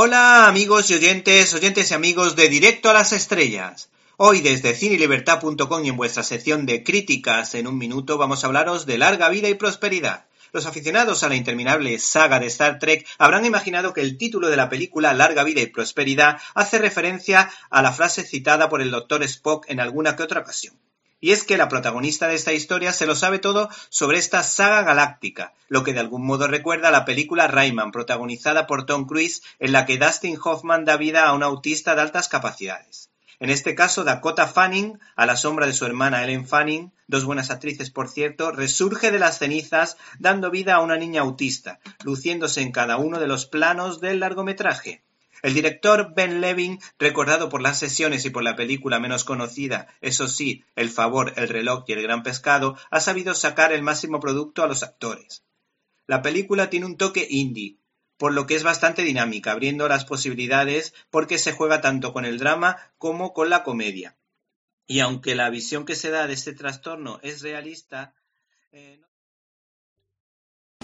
Hola amigos y oyentes, oyentes y amigos de Directo a las Estrellas. Hoy desde cinelibertad.com y en vuestra sección de críticas en un minuto vamos a hablaros de larga vida y prosperidad. Los aficionados a la interminable saga de Star Trek habrán imaginado que el título de la película Larga vida y prosperidad hace referencia a la frase citada por el Dr. Spock en alguna que otra ocasión. Y es que la protagonista de esta historia se lo sabe todo sobre esta saga galáctica, lo que de algún modo recuerda a la película Rayman, protagonizada por Tom Cruise, en la que Dustin Hoffman da vida a un autista de altas capacidades. En este caso, Dakota Fanning, a la sombra de su hermana Ellen Fanning, dos buenas actrices por cierto, resurge de las cenizas dando vida a una niña autista, luciéndose en cada uno de los planos del largometraje. El director Ben Levin, recordado por las sesiones y por la película menos conocida, eso sí, El favor, el reloj y el gran pescado, ha sabido sacar el máximo producto a los actores. La película tiene un toque indie, por lo que es bastante dinámica, abriendo las posibilidades porque se juega tanto con el drama como con la comedia. Y aunque la visión que se da de este trastorno es realista, eh,